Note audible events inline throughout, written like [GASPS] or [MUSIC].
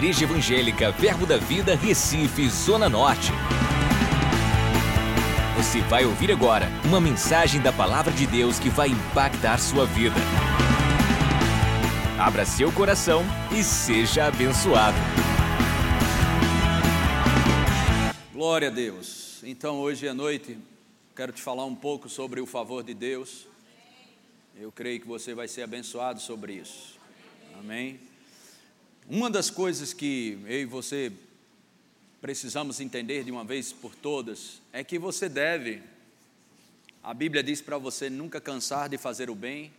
Igreja Evangélica Verbo da Vida, Recife, Zona Norte. Você vai ouvir agora uma mensagem da Palavra de Deus que vai impactar sua vida. Abra seu coração e seja abençoado. Glória a Deus. Então, hoje à noite, quero te falar um pouco sobre o favor de Deus. Eu creio que você vai ser abençoado sobre isso. Amém. Uma das coisas que eu e você precisamos entender de uma vez por todas é que você deve, a Bíblia diz para você nunca cansar de fazer o bem,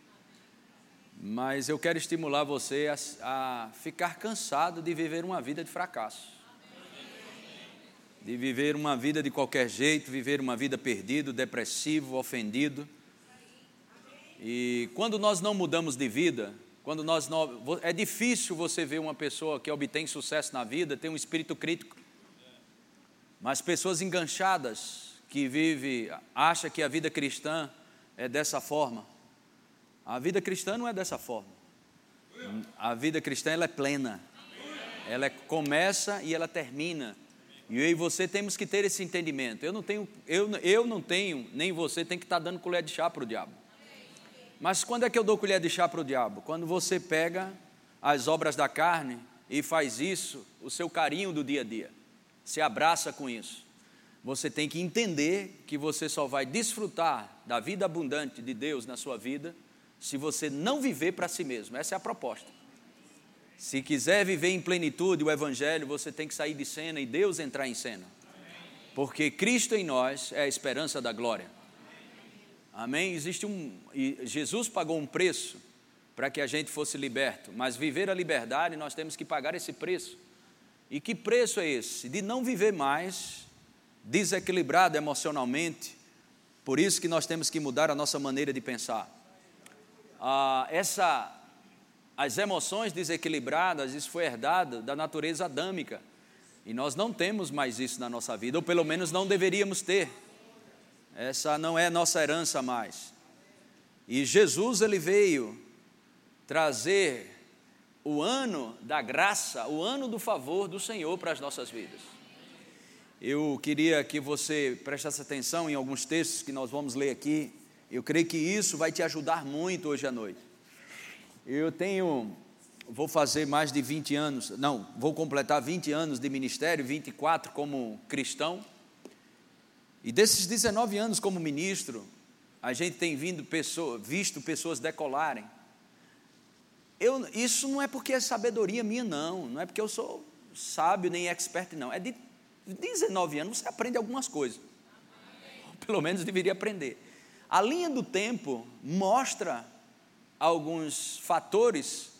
mas eu quero estimular você a, a ficar cansado de viver uma vida de fracasso, de viver uma vida de qualquer jeito, viver uma vida perdido, depressivo, ofendido. E quando nós não mudamos de vida, quando nós não, é difícil você ver uma pessoa que obtém sucesso na vida, tem um espírito crítico. Mas pessoas enganchadas que vive, acha que a vida cristã é dessa forma. A vida cristã não é dessa forma. A vida cristã ela é plena. Ela é, começa e ela termina. E eu e você temos que ter esse entendimento. Eu não tenho, eu, eu não tenho, nem você tem que estar dando colher de chá para o diabo. Mas quando é que eu dou colher de chá para o diabo? Quando você pega as obras da carne e faz isso o seu carinho do dia a dia, se abraça com isso. Você tem que entender que você só vai desfrutar da vida abundante de Deus na sua vida se você não viver para si mesmo. Essa é a proposta. Se quiser viver em plenitude o Evangelho, você tem que sair de cena e Deus entrar em cena. Porque Cristo em nós é a esperança da glória. Amém? Existe um. Jesus pagou um preço para que a gente fosse liberto, mas viver a liberdade nós temos que pagar esse preço. E que preço é esse? De não viver mais desequilibrado emocionalmente. Por isso que nós temos que mudar a nossa maneira de pensar. Ah, essa, as emoções desequilibradas, isso foi herdado da natureza adâmica. E nós não temos mais isso na nossa vida, ou pelo menos não deveríamos ter. Essa não é nossa herança mais. E Jesus ele veio trazer o ano da graça, o ano do favor do Senhor para as nossas vidas. Eu queria que você prestasse atenção em alguns textos que nós vamos ler aqui. Eu creio que isso vai te ajudar muito hoje à noite. Eu tenho, vou fazer mais de 20 anos, não, vou completar 20 anos de ministério, 24 como cristão. E desses 19 anos como ministro, a gente tem vindo pessoa, visto pessoas decolarem. Eu, isso não é porque é sabedoria minha, não. Não é porque eu sou sábio nem expert, não. É de 19 anos você aprende algumas coisas. pelo menos deveria aprender. A linha do tempo mostra alguns fatores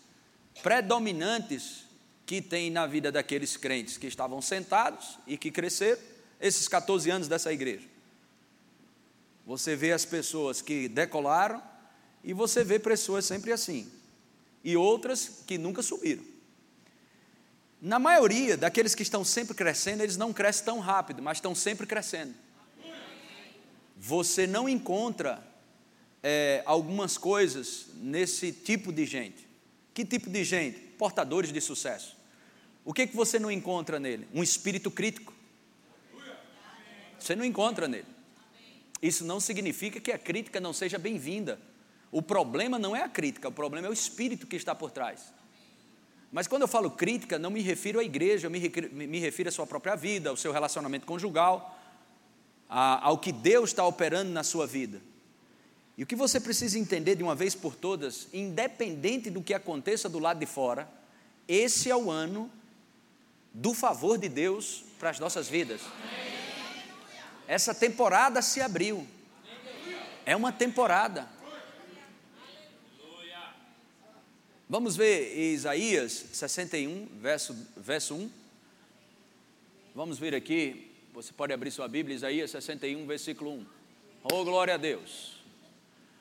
predominantes que tem na vida daqueles crentes que estavam sentados e que cresceram esses 14 anos dessa igreja. Você vê as pessoas que decolaram e você vê pessoas sempre assim, e outras que nunca subiram. Na maioria daqueles que estão sempre crescendo, eles não crescem tão rápido, mas estão sempre crescendo. Você não encontra é, algumas coisas nesse tipo de gente. Que tipo de gente? Portadores de sucesso. O que, que você não encontra nele? Um espírito crítico. Você não encontra nele. Isso não significa que a crítica não seja bem-vinda. O problema não é a crítica, o problema é o espírito que está por trás. Mas quando eu falo crítica, não me refiro à igreja, eu me refiro à sua própria vida, ao seu relacionamento conjugal, ao que Deus está operando na sua vida. E o que você precisa entender de uma vez por todas, independente do que aconteça do lado de fora, esse é o ano do favor de Deus para as nossas vidas. Essa temporada se abriu. É uma temporada. Vamos ver Isaías 61, verso, verso 1. Vamos ver aqui. Você pode abrir sua Bíblia, Isaías 61, versículo 1. Oh, glória a Deus.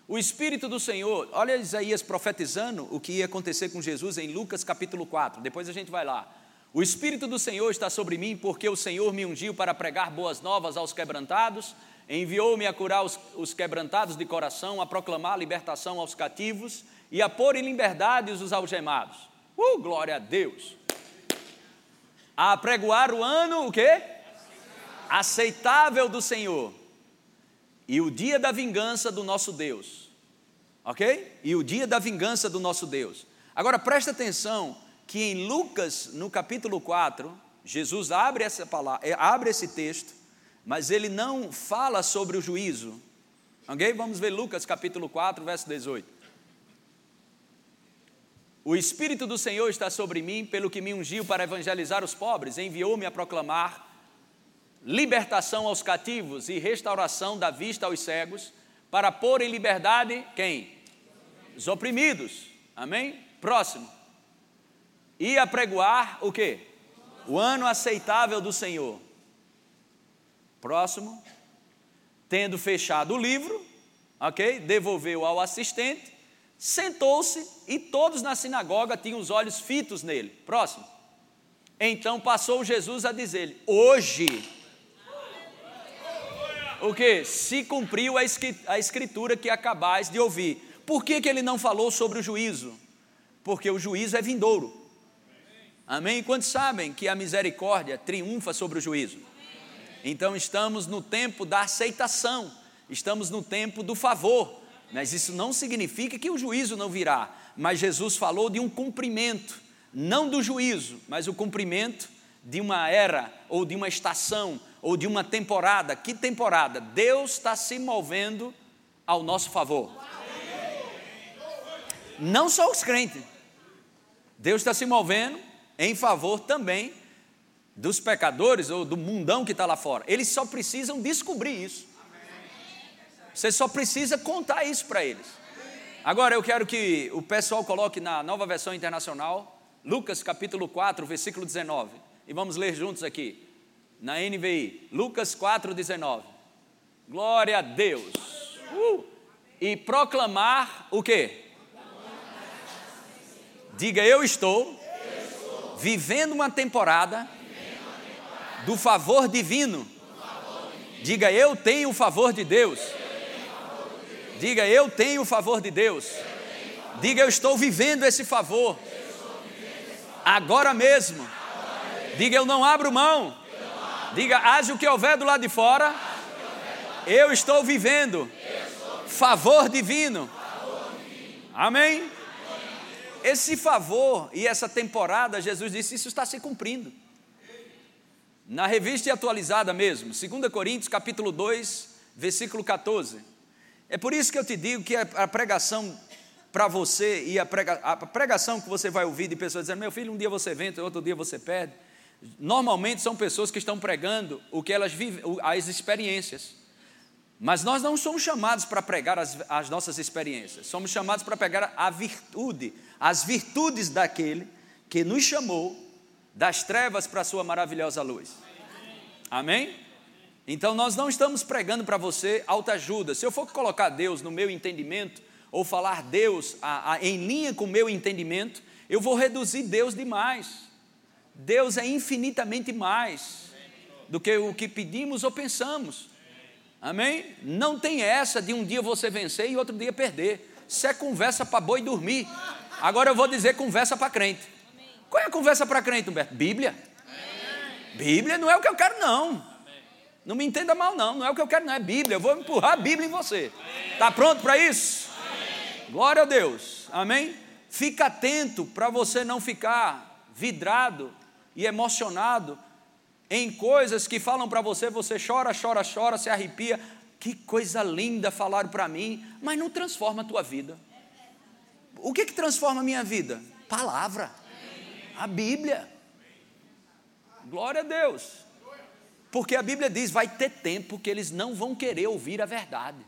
O Espírito do Senhor, olha Isaías profetizando o que ia acontecer com Jesus em Lucas capítulo 4. Depois a gente vai lá. O Espírito do Senhor está sobre mim, porque o Senhor me ungiu para pregar boas novas aos quebrantados, enviou-me a curar os, os, quebrantados de coração, a proclamar a libertação aos cativos e a pôr em liberdade os algemados. Uh, glória a Deus! A apregoar o ano, o quê? Aceitável do Senhor. E o dia da vingança do nosso Deus. Ok? E o dia da vingança do nosso Deus. Agora presta atenção que em Lucas, no capítulo 4, Jesus abre essa palavra, eh, abre esse texto, mas ele não fala sobre o juízo. Ok? Vamos ver Lucas capítulo 4, verso 18. O Espírito do Senhor está sobre mim, pelo que me ungiu para evangelizar os pobres, enviou-me a proclamar libertação aos cativos e restauração da vista aos cegos, para pôr em liberdade quem? Os oprimidos. Amém? Próximo. E apregoar o que? O ano aceitável do Senhor. Próximo. Tendo fechado o livro, ok? Devolveu ao assistente sentou-se e todos na sinagoga tinham os olhos fitos nele. Próximo. Então passou Jesus a dizer-lhe: Hoje, o que? Se cumpriu a escritura que acabais de ouvir. Por que, que ele não falou sobre o juízo? Porque o juízo é vindouro. Amém? Quantos sabem que a misericórdia triunfa sobre o juízo? Então estamos no tempo da aceitação, estamos no tempo do favor. Mas isso não significa que o juízo não virá. Mas Jesus falou de um cumprimento, não do juízo, mas o cumprimento de uma era, ou de uma estação, ou de uma temporada. Que temporada? Deus está se movendo ao nosso favor. Não só os crentes. Deus está se movendo em favor também dos pecadores ou do mundão que está lá fora. Eles só precisam descobrir isso. Você só precisa contar isso para eles. Agora eu quero que o pessoal coloque na nova versão internacional, Lucas capítulo 4, versículo 19. E vamos ler juntos aqui, na NVI. Lucas 4, 19. Glória a Deus. Uh! E proclamar o quê? Diga, eu estou vivendo uma temporada do favor divino. Diga, eu tenho o favor de Deus. Diga, eu tenho o favor de Deus. Diga, eu estou vivendo esse favor. Agora mesmo. Diga, eu não abro mão. Diga, haja o que houver do lado de fora. Eu estou vivendo favor divino. Amém? Esse favor e essa temporada, Jesus disse, isso está se cumprindo. Na revista atualizada mesmo, 2 Coríntios capítulo 2, versículo 14. É por isso que eu te digo que a pregação para você e a, prega, a pregação que você vai ouvir de pessoas dizendo: Meu filho, um dia você vence, outro dia você perde. Normalmente são pessoas que estão pregando o que elas vivem, as experiências. Mas nós não somos chamados para pregar as, as nossas experiências, somos chamados para pregar a virtude, as virtudes daquele que nos chamou das trevas para a sua maravilhosa luz. Amém? Então nós não estamos pregando para você autoajuda. Se eu for colocar Deus no meu entendimento, ou falar Deus a, a, em linha com o meu entendimento, eu vou reduzir Deus demais. Deus é infinitamente mais do que o que pedimos ou pensamos. Amém? Não tem essa de um dia você vencer e outro dia perder. Isso é conversa para boi dormir. Agora eu vou dizer conversa para crente. Qual é a conversa para crente, Humberto? Bíblia. Bíblia não é o que eu quero, não. Não me entenda mal, não. Não é o que eu quero, não. É Bíblia. Eu vou empurrar a Bíblia em você. Está pronto para isso? Glória a Deus. Amém? Fica atento para você não ficar vidrado e emocionado em coisas que falam para você, você chora, chora, chora, se arrepia. Que coisa linda falaram para mim, mas não transforma a tua vida. O que, que transforma a minha vida? Palavra. A Bíblia. Glória a Deus. Porque a Bíblia diz: vai ter tempo que eles não vão querer ouvir a verdade.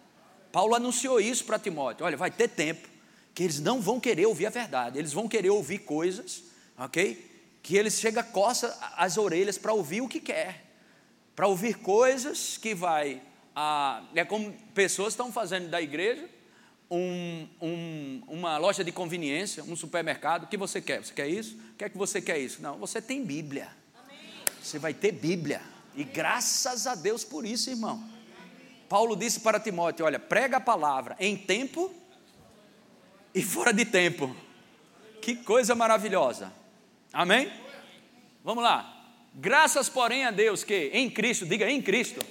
Paulo anunciou isso para Timóteo: olha, vai ter tempo que eles não vão querer ouvir a verdade, eles vão querer ouvir coisas, ok? Que eles chega coça as orelhas para ouvir o que quer, para ouvir coisas que vai. Ah, é como pessoas estão fazendo da igreja um, um, uma loja de conveniência, um supermercado. O que você quer? Você quer isso? O que é que você quer isso? Não, você tem Bíblia. Você vai ter Bíblia. E graças a Deus por isso, irmão. Paulo disse para Timóteo: Olha, prega a palavra em tempo e fora de tempo. Que coisa maravilhosa. Amém? Vamos lá. Graças, porém, a Deus que em Cristo, diga em Cristo,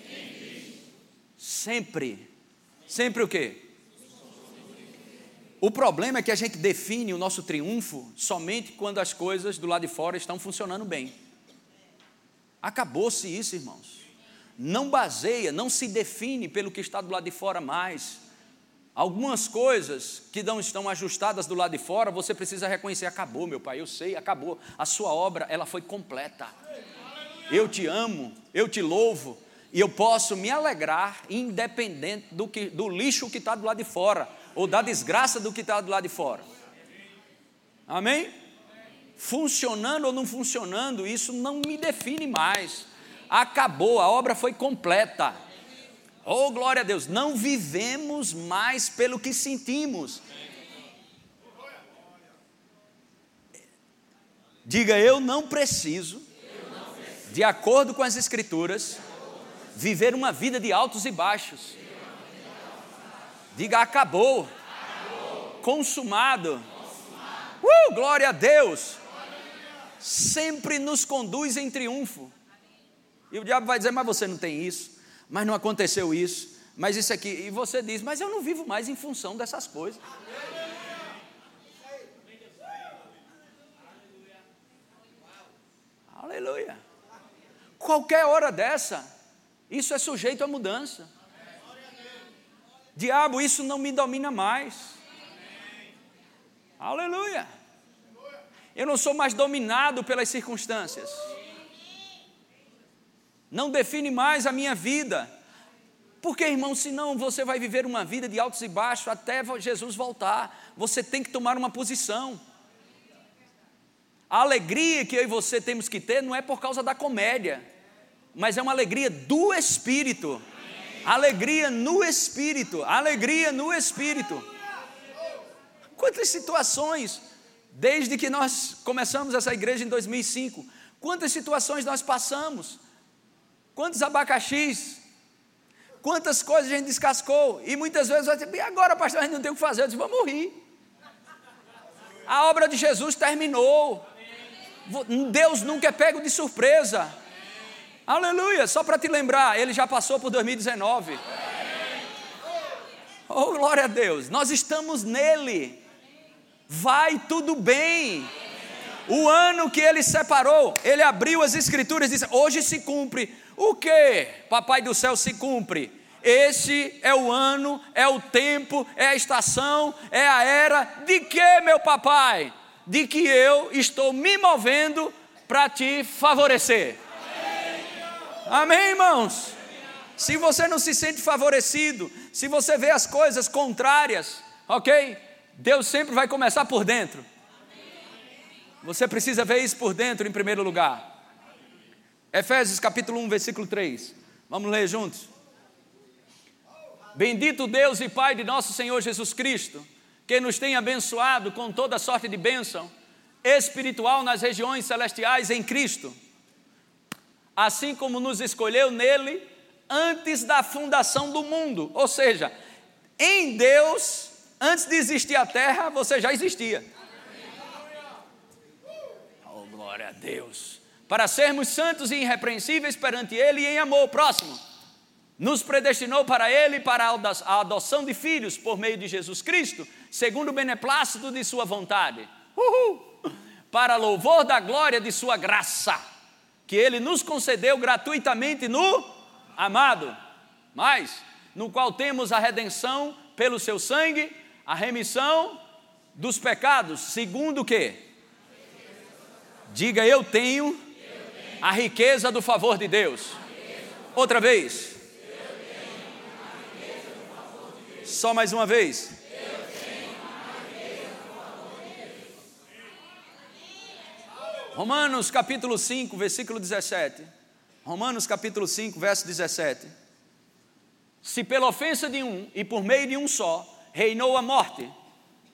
sempre, sempre o quê? O problema é que a gente define o nosso triunfo somente quando as coisas do lado de fora estão funcionando bem. Acabou-se isso, irmãos. Não baseia, não se define pelo que está do lado de fora mais. Algumas coisas que não estão ajustadas do lado de fora, você precisa reconhecer, acabou, meu pai, eu sei, acabou. A sua obra, ela foi completa. Eu te amo, eu te louvo, e eu posso me alegrar independente do, que, do lixo que está do lado de fora, ou da desgraça do que está do lado de fora. Amém? Funcionando ou não funcionando, isso não me define mais. Acabou, a obra foi completa. Oh, glória a Deus, não vivemos mais pelo que sentimos. Diga, eu não preciso, de acordo com as Escrituras, viver uma vida de altos e baixos. Diga, acabou, consumado. Uh, glória a Deus. Sempre nos conduz em triunfo. E o diabo vai dizer, mas você não tem isso mas não aconteceu isso, mas isso aqui. E você diz, mas eu não vivo mais em função dessas coisas. Aleluia. Qualquer hora dessa, isso é sujeito a mudança. Diabo, isso não me domina mais. Aleluia. Eu não sou mais dominado pelas circunstâncias não define mais a minha vida. Porque, irmão, senão você vai viver uma vida de altos e baixos até Jesus voltar. Você tem que tomar uma posição. A alegria que eu e você temos que ter não é por causa da comédia, mas é uma alegria do Espírito. Alegria no Espírito, alegria no Espírito. Quantas situações, desde que nós começamos essa igreja em 2005, quantas situações nós passamos, Quantos abacaxis? Quantas coisas a gente descascou? E muitas vezes vai dizer, e agora, pastor, a gente não tem o que fazer. Eu disse, vamos rir. A obra de Jesus terminou. Deus nunca é pego de surpresa. Aleluia. Só para te lembrar, ele já passou por 2019. Oh, glória a Deus. Nós estamos nele. Vai tudo bem. O ano que ele separou, ele abriu as escrituras e disse: Hoje se cumpre o que, papai do céu, se cumpre? Esse é o ano, é o tempo, é a estação, é a era. De que, meu papai? De que eu estou me movendo para te favorecer. Amém, irmãos? Se você não se sente favorecido, se você vê as coisas contrárias, ok? Deus sempre vai começar por dentro. Você precisa ver isso por dentro em primeiro lugar. Efésios capítulo 1, versículo 3. Vamos ler juntos. Bendito Deus e Pai de nosso Senhor Jesus Cristo, que nos tem abençoado com toda sorte de bênção espiritual nas regiões celestiais em Cristo, assim como nos escolheu nele antes da fundação do mundo, ou seja, em Deus, antes de existir a terra, você já existia. Oh, glória a Deus para sermos santos e irrepreensíveis perante Ele e em amor. Próximo. Nos predestinou para Ele para a adoção de filhos por meio de Jesus Cristo, segundo o beneplácito de Sua vontade. Uhul. Para louvor da glória de Sua graça, que Ele nos concedeu gratuitamente no amado, mas no qual temos a redenção pelo Seu sangue, a remissão dos pecados, segundo o que? Diga eu tenho a riqueza do favor de Deus. Outra vez. Só mais uma vez. Romanos capítulo 5, versículo 17. Romanos capítulo 5, verso 17. Se pela ofensa de um e por meio de um só reinou a morte,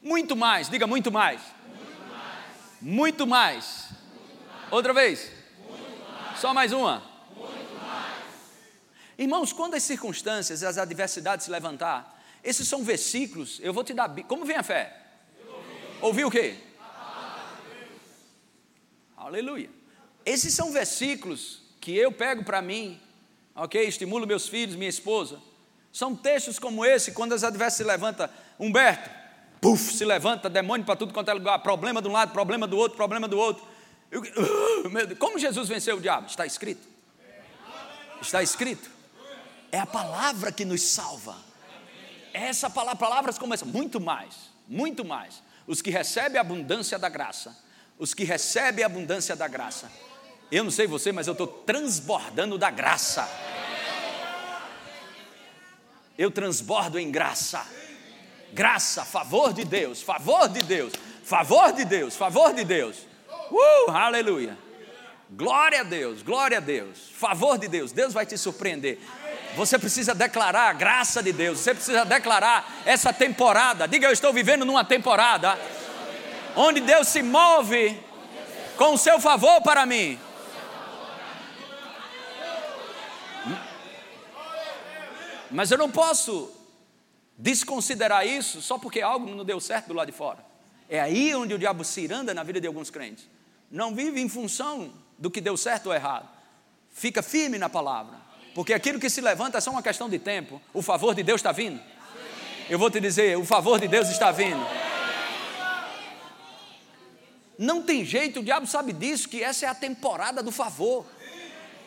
muito mais, diga muito mais. Muito mais. Muito mais. Muito mais. Outra vez. Só mais uma. Irmãos, quando as circunstâncias as adversidades se levantar, esses são versículos, eu vou te dar. Como vem a fé? Ouviu o quê? Aleluia. esses são versículos que eu pego para mim, ok? Estimulo meus filhos, minha esposa. São textos como esse, quando as adversidades se levanta, Humberto, puf, se levanta, demônio para tudo quanto é lugar, problema de um lado, problema do outro, problema do outro. Eu, uh, [GASPS] como Jesus venceu o diabo? Está escrito. Está escrito. É a palavra que nos salva. Essa palavra, palavras como essa, muito mais, muito mais. Os que recebem a abundância da graça, os que recebem a abundância da graça. Eu não sei você, mas eu estou transbordando da graça. Eu transbordo em graça. Graça, favor de Deus, favor de Deus, favor de Deus, favor de Deus. Uh, aleluia. Glória a Deus, glória a Deus. Favor de Deus, Deus vai te surpreender. Você precisa declarar a graça de Deus, você precisa declarar essa temporada. Diga, eu estou vivendo numa temporada onde Deus se move com o seu favor para mim. Mas eu não posso desconsiderar isso só porque algo não deu certo do lado de fora. É aí onde o diabo se iranda na vida de alguns crentes. Não vive em função do que deu certo ou errado. Fica firme na palavra. Porque aquilo que se levanta é só uma questão de tempo. O favor de Deus está vindo. Eu vou te dizer, o favor de Deus está vindo. Não tem jeito, o diabo sabe disso, que essa é a temporada do favor.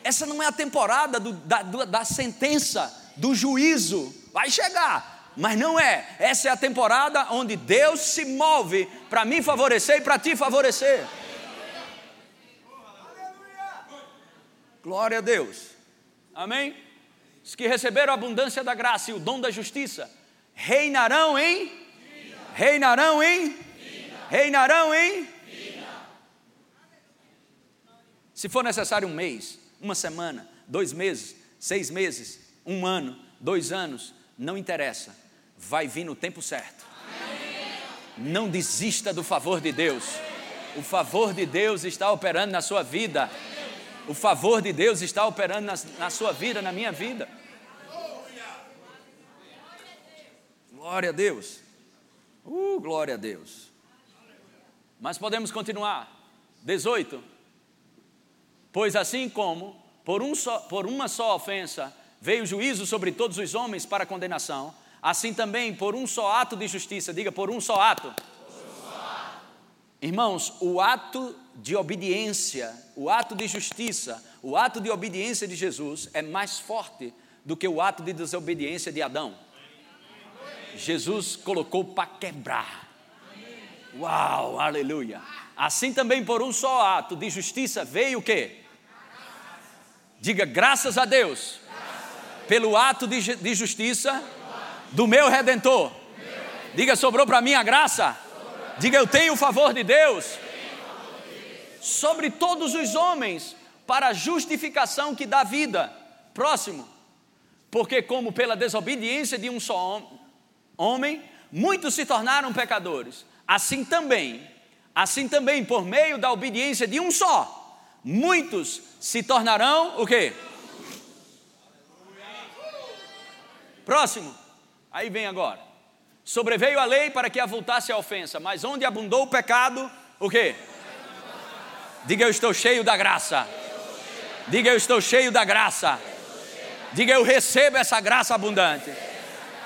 Essa não é a temporada do, da, da sentença, do juízo. Vai chegar, mas não é. Essa é a temporada onde Deus se move para me favorecer e para te favorecer. Glória a Deus. Amém? Os que receberam a abundância da graça e o dom da justiça reinarão em Vida. reinarão em Vida. reinarão em Vida. Se for necessário um mês, uma semana, dois meses, seis meses, um ano, dois anos, não interessa, vai vir no tempo certo. Não desista do favor de Deus. O favor de Deus está operando na sua vida. O favor de Deus está operando na, na sua vida, na minha vida. Glória a Deus. Uh, glória a Deus. Mas podemos continuar. 18. Pois assim como por, um só, por uma só ofensa veio o juízo sobre todos os homens para condenação, assim também por um só ato de justiça, diga por um só ato. Irmãos, o ato de obediência, o ato de justiça, o ato de obediência de Jesus é mais forte do que o ato de desobediência de Adão. Jesus colocou para quebrar. Uau, aleluia. Assim também por um só ato de justiça veio o quê? Diga graças a Deus pelo ato de, justiça do meu redentor. Diga sobrou para mim a graça. Diga eu tenho o favor de Deus sobre todos os homens para a justificação que dá vida. Próximo. Porque, como pela desobediência de um só homem, muitos se tornaram pecadores, assim também, assim também, por meio da obediência de um só, muitos se tornarão o quê? Próximo. Aí vem agora. Sobreveio a lei para que avultasse a ofensa, mas onde abundou o pecado, o quê? Diga eu estou cheio da graça. Diga eu estou cheio da graça. Diga eu recebo essa graça abundante.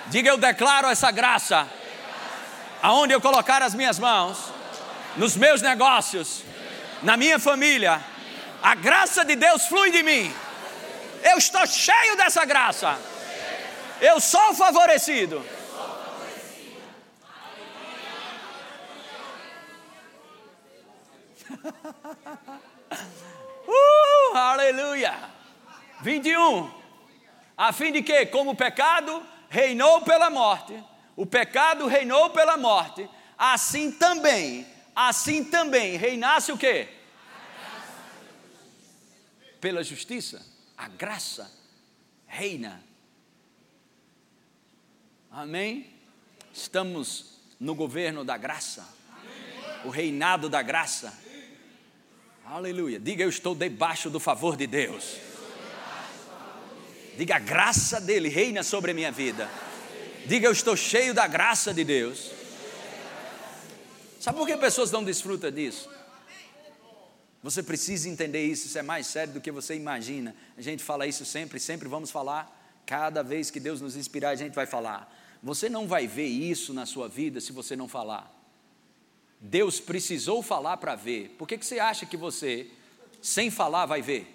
Diga eu declaro essa graça. Aonde eu colocar as minhas mãos, nos meus negócios, na minha família, a graça de Deus flui de mim. Eu estou cheio dessa graça. Eu sou favorecido. Uh, aleluia. 21. A fim de que, como o pecado reinou pela morte, o pecado reinou pela morte, assim também, assim também reinasse o que? Pela justiça, a graça reina. Amém? Estamos no governo da graça, o reinado da graça. Aleluia. Diga, eu estou debaixo do favor de Deus. Diga, a graça dele reina sobre a minha vida. Diga, eu estou cheio da graça de Deus. Sabe por que pessoas não desfrutam disso? Você precisa entender isso, isso é mais sério do que você imagina. A gente fala isso sempre, sempre vamos falar. Cada vez que Deus nos inspirar, a gente vai falar. Você não vai ver isso na sua vida se você não falar. Deus precisou falar para ver. Por que, que você acha que você, sem falar, vai ver?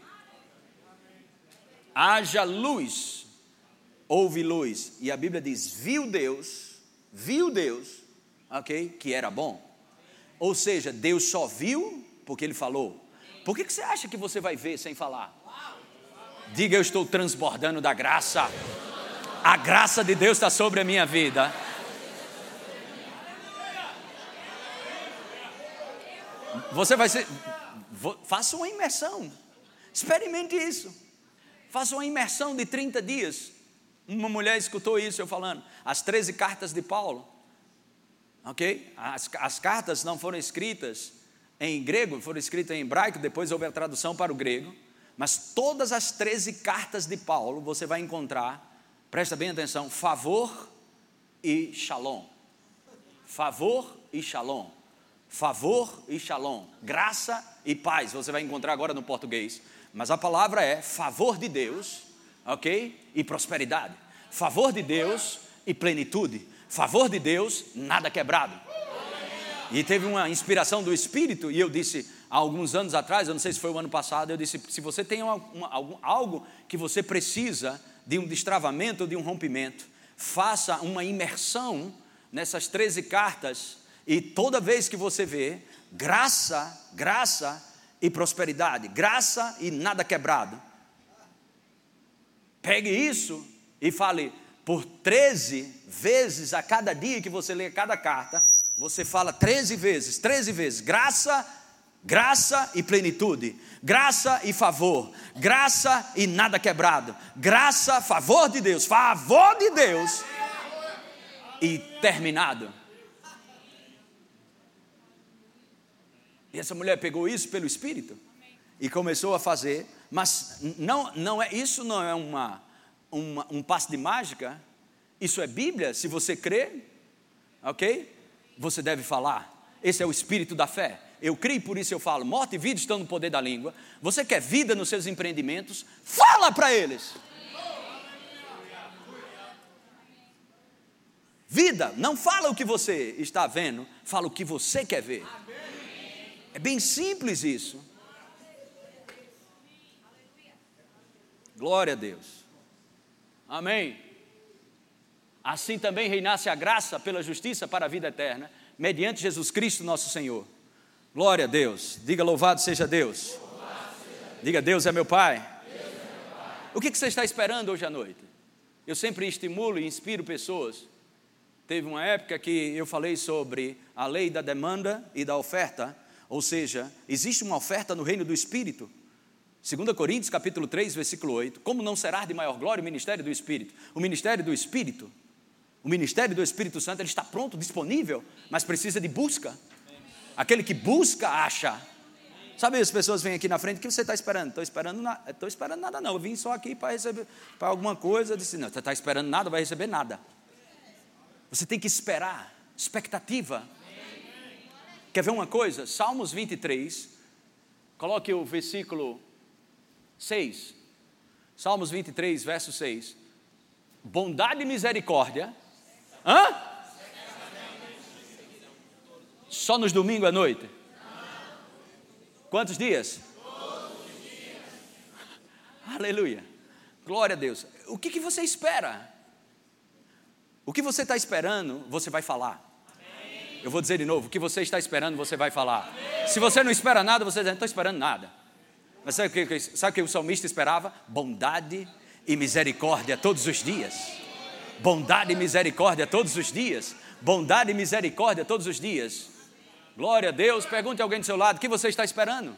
Haja luz, houve luz. E a Bíblia diz: viu Deus, viu Deus, ok? Que era bom. Ou seja, Deus só viu porque Ele falou. Por que, que você acha que você vai ver sem falar? Diga, eu estou transbordando da graça. A graça de Deus está sobre a minha vida. Você vai ser. Faça uma imersão. Experimente isso. Faça uma imersão de 30 dias. Uma mulher escutou isso, eu falando. As 13 cartas de Paulo. Ok? As, as cartas não foram escritas em grego, foram escritas em hebraico, depois houve a tradução para o grego. Mas todas as 13 cartas de Paulo você vai encontrar, presta bem atenção, favor e shalom. Favor e shalom. Favor e shalom. Graça e paz. Você vai encontrar agora no português. Mas a palavra é favor de Deus, ok? E prosperidade. Favor de Deus e plenitude. Favor de Deus, nada quebrado. E teve uma inspiração do Espírito, e eu disse, há alguns anos atrás, eu não sei se foi o ano passado, eu disse: se você tem uma, uma, algo que você precisa de um destravamento ou de um rompimento, faça uma imersão nessas 13 cartas, e toda vez que você vê, graça, graça e prosperidade, graça e nada quebrado. Pegue isso e fale por 13 vezes a cada dia que você lê cada carta, você fala 13 vezes, 13 vezes, graça Graça e plenitude, graça e favor, graça e nada quebrado, graça, favor de Deus, favor de Deus e terminado. E essa mulher pegou isso pelo Espírito e começou a fazer, mas não, não é isso não é uma, uma, um passo de mágica, isso é Bíblia, se você crê, ok? Você deve falar, esse é o espírito da fé eu creio, por isso eu falo: morte e vida estão no poder da língua. Você quer vida nos seus empreendimentos? Fala para eles. Vida, não fala o que você está vendo, fala o que você quer ver. É bem simples isso. Glória a Deus. Amém. Assim também reinasse a graça pela justiça para a vida eterna, mediante Jesus Cristo, nosso Senhor. Glória a Deus. Diga louvado seja Deus. Diga Deus é meu Pai. O que você está esperando hoje à noite? Eu sempre estimulo e inspiro pessoas. Teve uma época que eu falei sobre a lei da demanda e da oferta, ou seja, existe uma oferta no reino do Espírito. 2 Coríntios capítulo 3, versículo 8. Como não será de maior glória o ministério do Espírito? O ministério do Espírito, o ministério do Espírito Santo, ele está pronto, disponível, mas precisa de busca. Aquele que busca, acha. Sabe, as pessoas vêm aqui na frente, o que você está esperando? Estou esperando, na, esperando nada, não. Eu vim só aqui para receber para alguma coisa. Eu disse, não, você está esperando nada, vai receber nada. Você tem que esperar, expectativa. Quer ver uma coisa? Salmos 23, coloque o versículo 6. Salmos 23, verso 6. Bondade e misericórdia. Hã? Só nos domingos à noite? Quantos dias? [LAUGHS] Aleluia. Glória a Deus. O que, que você espera? O que você está esperando, você vai falar. Eu vou dizer de novo: o que você está esperando, você vai falar. Se você não espera nada, você não está esperando nada. Mas sabe o que, sabe o que o salmista esperava? Bondade e misericórdia todos os dias. Bondade e misericórdia todos os dias. Bondade e misericórdia todos os dias. Glória a Deus. Pergunte a alguém do seu lado: o que você está esperando?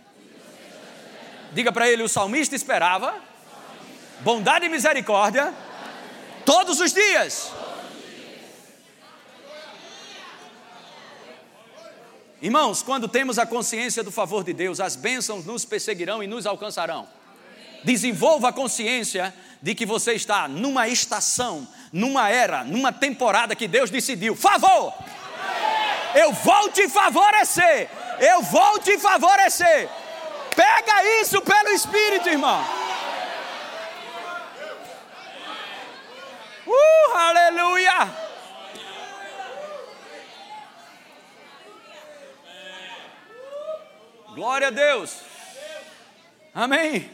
Diga para ele: o salmista esperava bondade e misericórdia todos os dias. Irmãos, quando temos a consciência do favor de Deus, as bênçãos nos perseguirão e nos alcançarão. Desenvolva a consciência de que você está numa estação, numa era, numa temporada que Deus decidiu. Favor! eu vou te favorecer, eu vou te favorecer. Pega isso pelo Espírito, irmão. Uh, aleluia! Glória a Deus. Amém.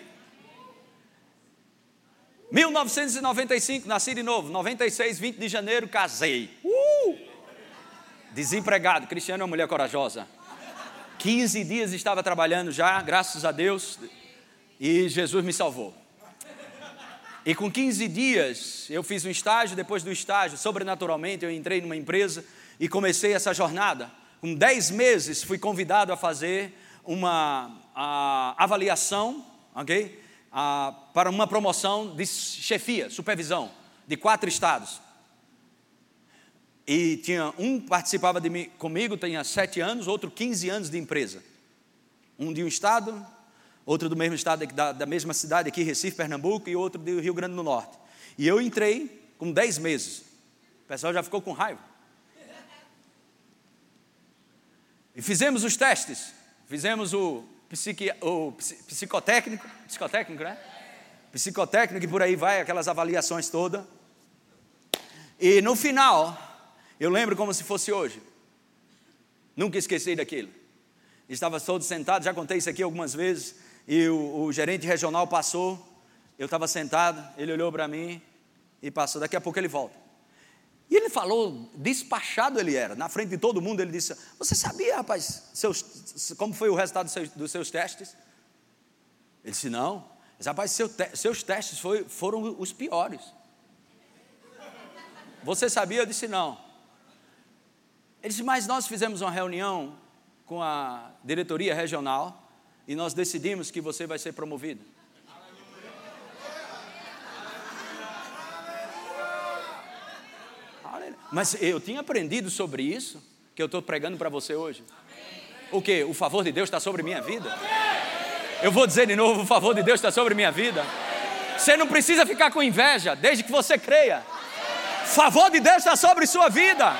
1995, nasci de novo. 96, 20 de janeiro, casei. Uh! Desempregado. Cristiano é uma mulher corajosa. 15 dias estava trabalhando já, graças a Deus, e Jesus me salvou. E com 15 dias eu fiz um estágio, depois do estágio, sobrenaturalmente, eu entrei numa empresa e comecei essa jornada. Com 10 meses fui convidado a fazer uma a, avaliação, ok? A, para uma promoção de chefia, supervisão, de quatro estados. E tinha um participava de comigo, tinha sete anos, outro 15 anos de empresa. Um de um estado, outro do mesmo estado, da, da mesma cidade aqui, Recife, Pernambuco, e outro do Rio Grande do Norte. E eu entrei com 10 meses. O pessoal já ficou com raiva. E fizemos os testes. Fizemos o, psiqui, o psicotécnico, psicotécnico, né? Psicotécnico e por aí vai, aquelas avaliações todas. E no final, eu lembro como se fosse hoje. Nunca esqueci daquilo. Estava todo sentado, já contei isso aqui algumas vezes, e o, o gerente regional passou, eu estava sentado, ele olhou para mim e passou, daqui a pouco ele volta. E ele falou, despachado ele era, na frente de todo mundo, ele disse: Você sabia, rapaz, seus, como foi o resultado dos seus, dos seus testes? Ele disse: Não. Disse, rapaz, seu te, seus testes foi, foram os piores. Você sabia? Eu disse: Não. Ele disse: Mas nós fizemos uma reunião com a diretoria regional e nós decidimos que você vai ser promovido. Mas eu tinha aprendido sobre isso que eu estou pregando para você hoje. O que? O favor de Deus está sobre minha vida? Eu vou dizer de novo: o favor de Deus está sobre minha vida. Você não precisa ficar com inveja, desde que você creia. O favor de Deus está sobre sua vida.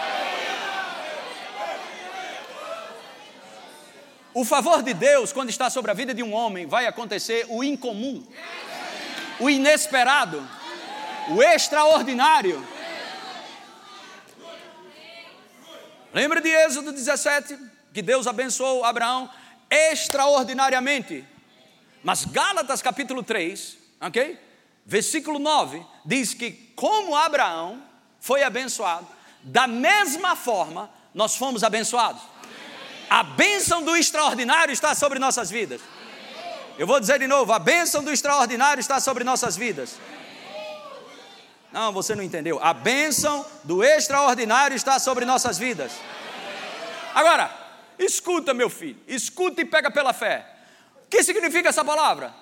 O favor de Deus, quando está sobre a vida de um homem, vai acontecer o incomum, o inesperado, o extraordinário. Lembra de Êxodo 17? Que Deus abençoou Abraão extraordinariamente. Mas Gálatas capítulo 3, ok? Versículo 9, diz que como Abraão foi abençoado, da mesma forma nós fomos abençoados. A bênção do extraordinário está sobre nossas vidas. Eu vou dizer de novo: a bênção do extraordinário está sobre nossas vidas. Não, você não entendeu. A bênção do extraordinário está sobre nossas vidas. Agora, escuta, meu filho, escuta e pega pela fé. O que significa essa palavra?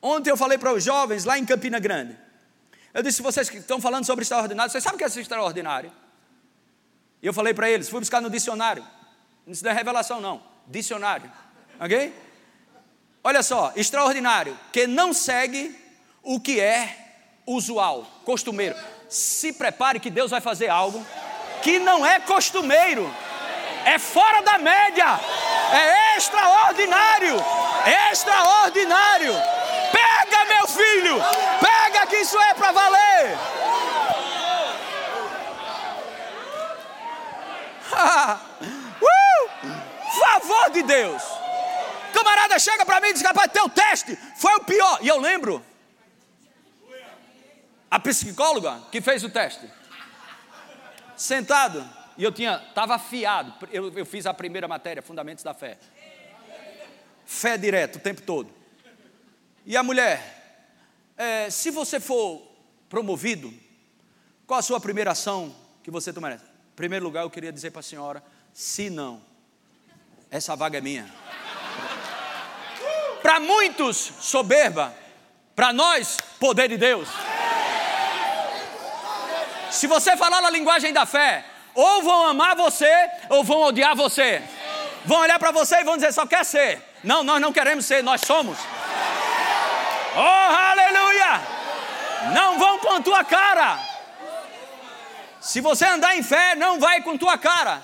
Ontem eu falei para os jovens lá em Campina Grande. Eu disse: vocês que estão falando sobre extraordinário, vocês sabem o que é extraordinário? E eu falei para eles: fui buscar no dicionário. Não é revelação, não. Dicionário. Ok? Olha só: extraordinário, que não segue o que é usual, costumeiro. Se prepare que Deus vai fazer algo que não é costumeiro, é fora da média, é extraordinário, extraordinário. Pega, meu filho, pega que isso é para valer. [LAUGHS] uh, favor de Deus. Camarada chega para mim e diz: rapaz, teu teste foi o pior. E eu lembro a psicóloga que fez o teste. Sentado, e eu tinha, estava afiado. Eu, eu fiz a primeira matéria, Fundamentos da Fé. Fé direto o tempo todo. E a mulher, é, se você for promovido, qual a sua primeira ação que você tomará? Em primeiro lugar, eu queria dizer para a senhora: se não, essa vaga é minha. Para muitos, soberba. Para nós, poder de Deus. Se você falar na linguagem da fé, ou vão amar você, ou vão odiar você. Vão olhar para você e vão dizer: só quer ser. Não, nós não queremos ser, nós somos. Oh, aleluia! Não vão com tua cara. Se você andar em fé, não vai com tua cara.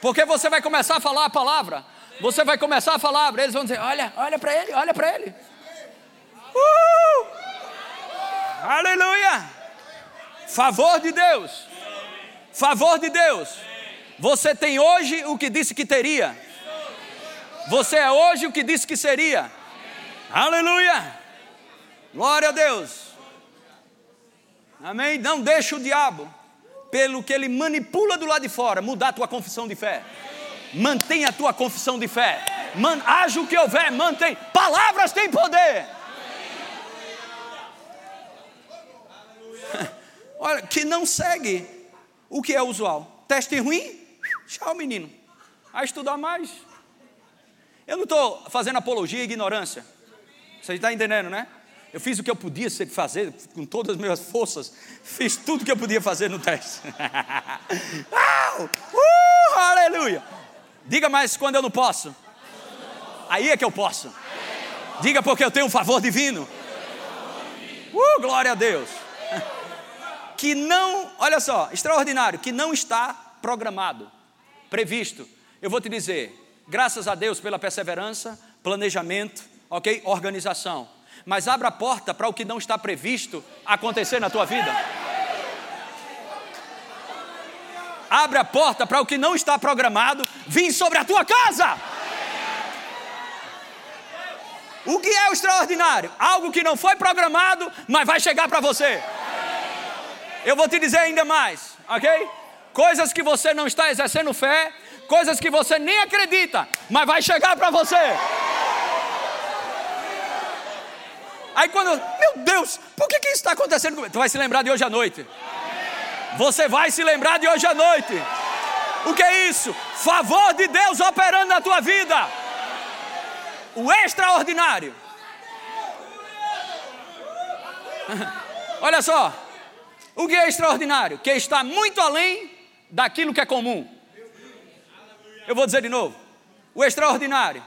Porque você vai começar a falar a palavra. Você vai começar a falar, eles vão dizer: Olha, olha para ele, olha para ele. Uh! Aleluia! Favor de Deus. Favor de Deus. Você tem hoje o que disse que teria. Você é hoje o que disse que seria. Aleluia! Glória a Deus. Amém? Não deixe o diabo, pelo que ele manipula do lado de fora, mudar a tua confissão de fé. Mantenha a tua confissão de fé. Man, haja o que houver, mantém. Palavras têm poder. Olha, que não segue o que é usual. Teste ruim, tchau, menino. A estudar mais. Eu não estou fazendo apologia à ignorância. Você está entendendo, né? Eu fiz o que eu podia fazer com todas as minhas forças. Fiz tudo o que eu podia fazer no teste. [LAUGHS] uh, aleluia! Diga mais quando eu não posso. Aí é que eu posso. Diga porque eu tenho um favor divino. Uh, glória a Deus. [LAUGHS] Que não, olha só, extraordinário, que não está programado, previsto. Eu vou te dizer, graças a Deus pela perseverança, planejamento, ok? Organização mas abra a porta para o que não está previsto acontecer na tua vida. Abre a porta para o que não está programado vir sobre a tua casa. O que é o extraordinário? Algo que não foi programado, mas vai chegar para você. Eu vou te dizer ainda mais, ok? Coisas que você não está exercendo fé, coisas que você nem acredita, mas vai chegar para você. Aí quando, meu Deus, por que, que isso está acontecendo comigo? Tu vai se lembrar de hoje à noite. Você vai se lembrar de hoje à noite. O que é isso? Favor de Deus operando na tua vida. O extraordinário. [LAUGHS] Olha só. O que é extraordinário? Que está muito além daquilo que é comum. Eu vou dizer de novo. O extraordinário.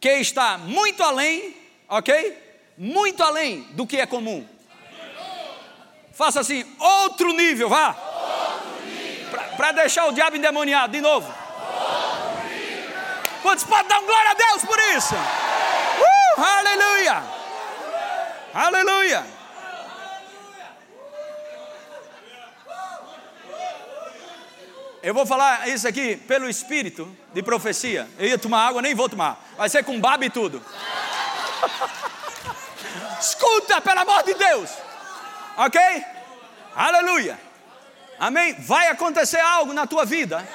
Que está muito além, ok? muito além do que é comum. Faça assim, outro nível, vá. Para deixar o diabo endemoniado, de novo. Quantos podem dar um glória a Deus por isso? Uh, aleluia! Aleluia! Eu vou falar isso aqui pelo espírito de profecia. Eu ia tomar água, nem vou tomar. Vai ser com baba e tudo. [LAUGHS] Escuta, pelo amor de Deus. Ok? Aleluia. Amém? Vai acontecer algo na tua vida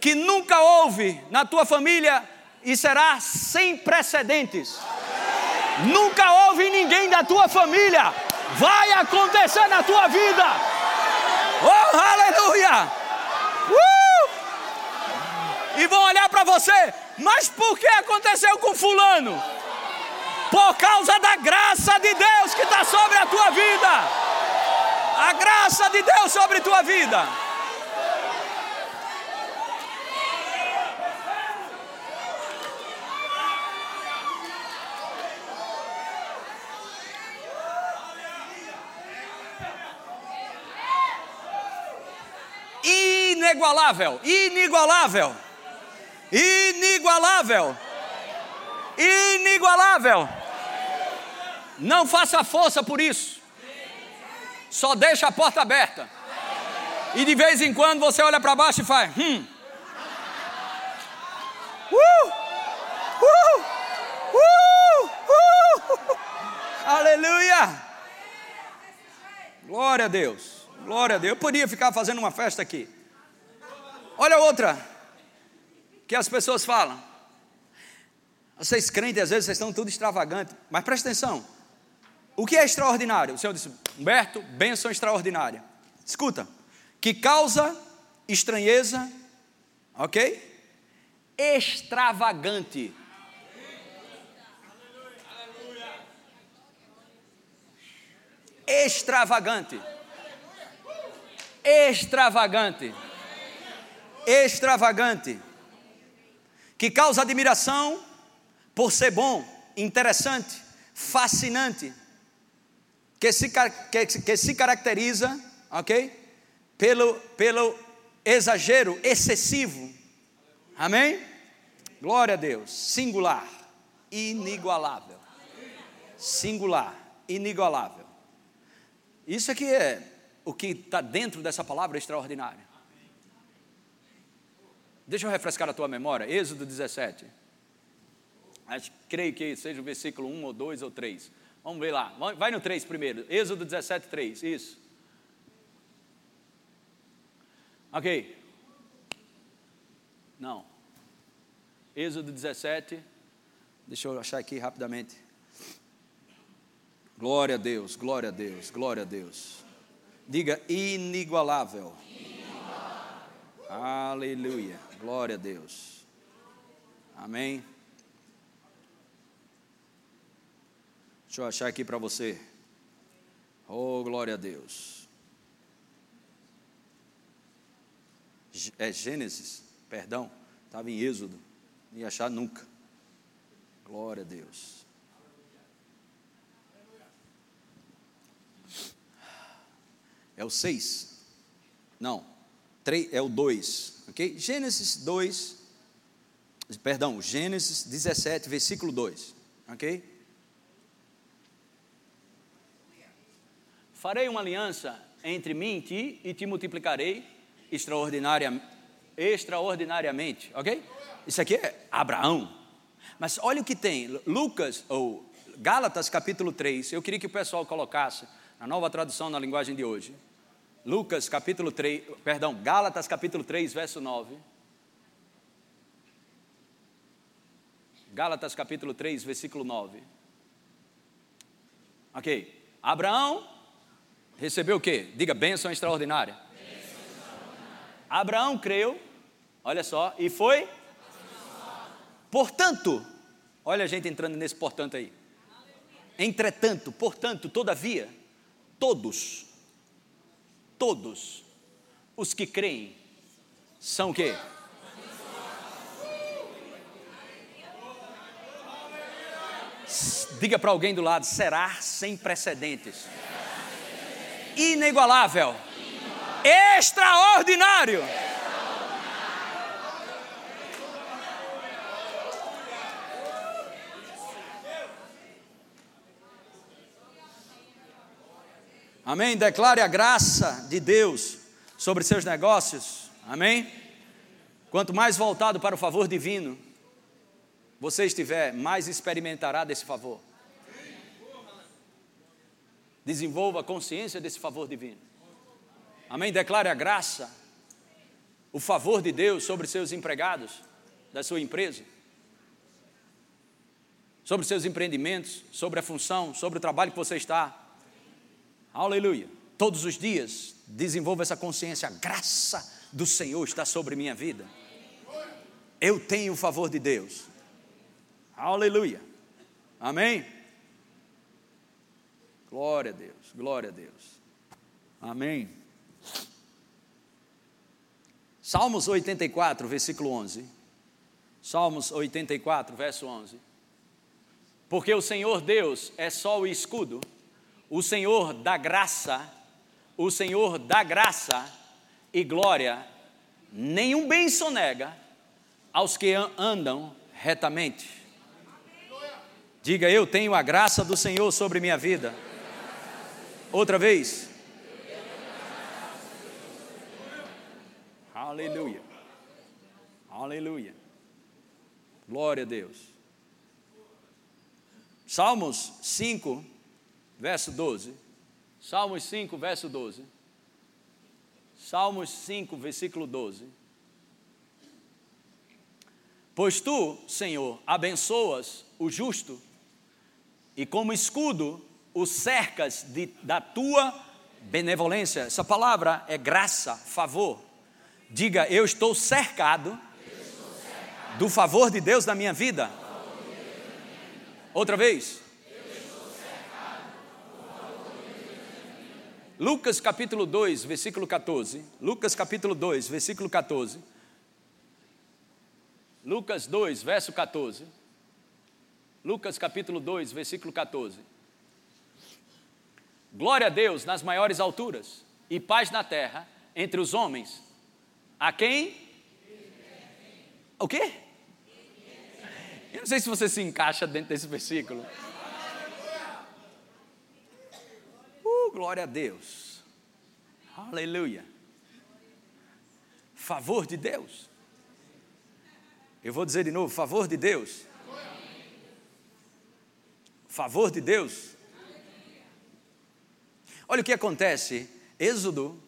que nunca houve na tua família e será sem precedentes. Nunca houve ninguém da tua família. Vai acontecer na tua vida. Oh, aleluia! E vão olhar para você, mas por que aconteceu com Fulano? por causa da graça de Deus que está sobre a tua vida. A graça de Deus sobre a tua vida. Inigualável, inigualável, inigualável, inigualável. Não faça força por isso. Só deixa a porta aberta. E de vez em quando você olha para baixo e faz, hum. Uh! Uh! Uh! Uh! Aleluia! Glória a Deus. Glória a Deus. Eu podia ficar fazendo uma festa aqui. Olha outra que as pessoas falam. Vocês crentes, às vezes vocês estão tudo extravagantes, mas presta atenção. O que é extraordinário? O Senhor disse, Humberto, bênção extraordinária. Escuta, que causa estranheza, ok? Extravagante. Extravagante. Extravagante. Extravagante. Que causa admiração por ser bom, interessante, fascinante que se, que, que se caracteriza, ok? Pelo, pelo exagero excessivo. Amém? Glória a Deus. Singular, inigualável. Singular, inigualável. Isso aqui é o que está dentro dessa palavra extraordinária. Deixa eu refrescar a tua memória. Êxodo 17. Acho, creio que seja o versículo 1 ou 2 ou 3. Vamos ver lá. Vai no 3 primeiro. Êxodo 17, 3. Isso. Ok. Não. Êxodo 17. Deixa eu achar aqui rapidamente. Glória a Deus, glória a Deus, glória a Deus. Diga inigualável. inigualável. Aleluia. Glória a Deus. Amém. Deixa eu achar aqui para você. Oh, glória a Deus. É Gênesis, perdão, estava em Êxodo, não ia achar nunca. Glória a Deus. É o 6? Não, 3, é o 2, ok? Gênesis 2, perdão, Gênesis 17, versículo 2, ok? Farei uma aliança entre mim e ti e te multiplicarei extraordinária, extraordinariamente, ok? Isso aqui é Abraão. Mas olha o que tem, Lucas, ou Gálatas capítulo 3, eu queria que o pessoal colocasse na nova tradução na linguagem de hoje. Lucas capítulo 3, perdão, Gálatas capítulo 3, verso 9. Gálatas capítulo 3, versículo 9. Ok. Abraão recebeu o quê? Diga, bênção extraordinária. Bênção extraordinária. Abraão creu, olha só, e foi. Portanto, olha a gente entrando nesse portanto aí. Entretanto, portanto, todavia, todos, todos os que creem são o quê? Diga para alguém do lado, será sem precedentes inigualável, extraordinário. Amém? Declare a graça de Deus sobre seus negócios. Amém? Quanto mais voltado para o favor divino você estiver, mais experimentará desse favor. Desenvolva a consciência desse favor divino. Amém? Declare a graça, o favor de Deus sobre seus empregados, da sua empresa, sobre seus empreendimentos, sobre a função, sobre o trabalho que você está. Aleluia. Todos os dias, desenvolva essa consciência. A graça do Senhor está sobre minha vida. Eu tenho o favor de Deus. Aleluia. Amém? Glória a Deus, glória a Deus. Amém. Salmos 84, versículo 11. Salmos 84, verso 11. Porque o Senhor Deus é só o escudo, o Senhor dá graça, o Senhor dá graça e glória, nenhum bem sonega aos que andam retamente. Diga, eu tenho a graça do Senhor sobre minha vida. Outra vez. Aleluia. Aleluia. Glória a Deus. Salmos 5, verso 12. Salmos 5, verso 12. Salmos 5, versículo 12. Pois tu, Senhor, abençoas o justo, e como escudo o cercas de, da tua benevolência. Essa palavra é graça, favor. Diga, eu estou cercado, do favor de Deus na minha vida. Outra vez. Lucas capítulo 2, versículo 14. Lucas capítulo 2, versículo 14. Lucas 2, verso 14. Lucas capítulo 2, versículo 14. Glória a Deus nas maiores alturas e paz na terra entre os homens. A quem? O quê? Eu não sei se você se encaixa dentro desse versículo. Uh, glória a Deus. Aleluia. Favor de Deus. Eu vou dizer de novo: favor de Deus. Favor de Deus. Olha o que acontece. Êxodo,